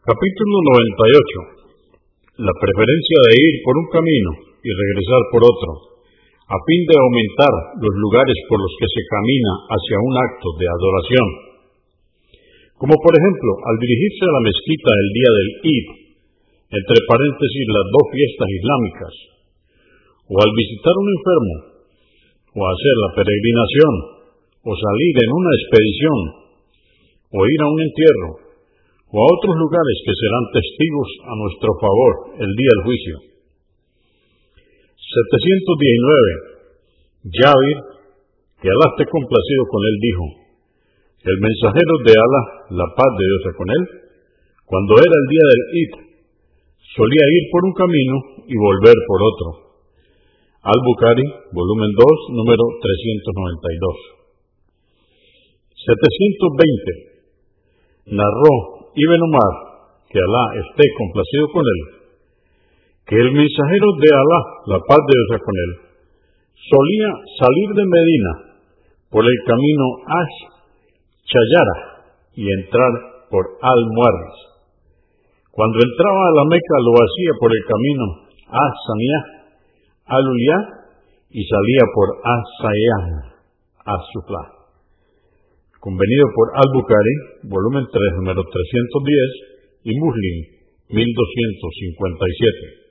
Capítulo 98. La preferencia de ir por un camino y regresar por otro, a fin de aumentar los lugares por los que se camina hacia un acto de adoración. Como por ejemplo, al dirigirse a la mezquita el día del Eid, entre paréntesis las dos fiestas islámicas, o al visitar un enfermo, o hacer la peregrinación, o salir en una expedición, o ir a un entierro, o a otros lugares que serán testigos a nuestro favor el día del juicio. 719. Yavir, que Alá esté complacido con él, dijo, el mensajero de Alá, la paz de Dios con él, cuando era el día del Eid, solía ir por un camino y volver por otro. Al-Bukhari, volumen 2, número 392. 720. Narró Ibn Umar, que Alá esté complacido con él, que el mensajero de Alá, la paz de Dios con él, solía salir de Medina por el camino Ash Chayara y entrar por Al-Muarris. Cuando entraba a la Meca lo hacía por el camino Ash Samiah, al y salía por As-Sufla convenido por Al-Bukhari, volumen 3, número 310, y Muslim, 1257.